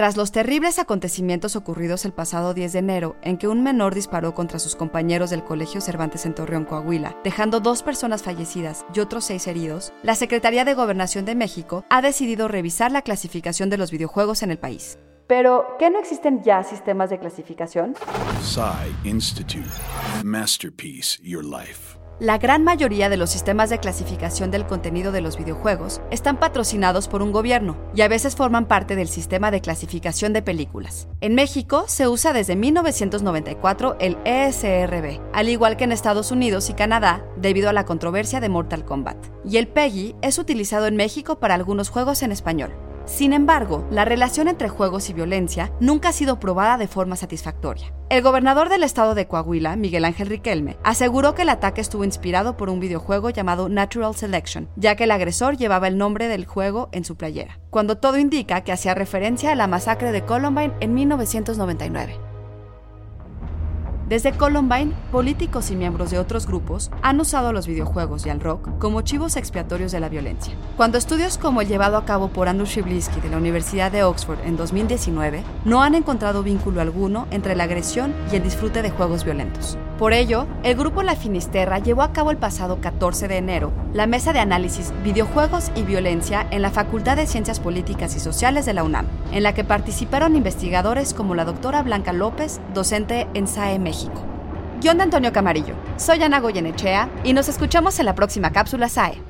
Tras los terribles acontecimientos ocurridos el pasado 10 de enero, en que un menor disparó contra sus compañeros del Colegio Cervantes en Torreón, Coahuila, dejando dos personas fallecidas y otros seis heridos, la Secretaría de Gobernación de México ha decidido revisar la clasificación de los videojuegos en el país. Pero, ¿qué no existen ya sistemas de clasificación? Institute. Masterpiece Your Life. La gran mayoría de los sistemas de clasificación del contenido de los videojuegos están patrocinados por un gobierno y a veces forman parte del sistema de clasificación de películas. En México se usa desde 1994 el ESRB, al igual que en Estados Unidos y Canadá debido a la controversia de Mortal Kombat. Y el PEGI es utilizado en México para algunos juegos en español. Sin embargo, la relación entre juegos y violencia nunca ha sido probada de forma satisfactoria. El gobernador del estado de Coahuila, Miguel Ángel Riquelme, aseguró que el ataque estuvo inspirado por un videojuego llamado Natural Selection, ya que el agresor llevaba el nombre del juego en su playera, cuando todo indica que hacía referencia a la masacre de Columbine en 1999. Desde Columbine, políticos y miembros de otros grupos han usado los videojuegos y al rock como chivos expiatorios de la violencia. Cuando estudios como el llevado a cabo por Andrew Shiblisky de la Universidad de Oxford en 2019 no han encontrado vínculo alguno entre la agresión y el disfrute de juegos violentos. Por ello, el grupo La Finisterra llevó a cabo el pasado 14 de enero la mesa de análisis Videojuegos y Violencia en la Facultad de Ciencias Políticas y Sociales de la UNAM, en la que participaron investigadores como la doctora Blanca López, docente en SAE México. Guión de Antonio Camarillo. Soy Ana Goyenechea y nos escuchamos en la próxima cápsula SAE.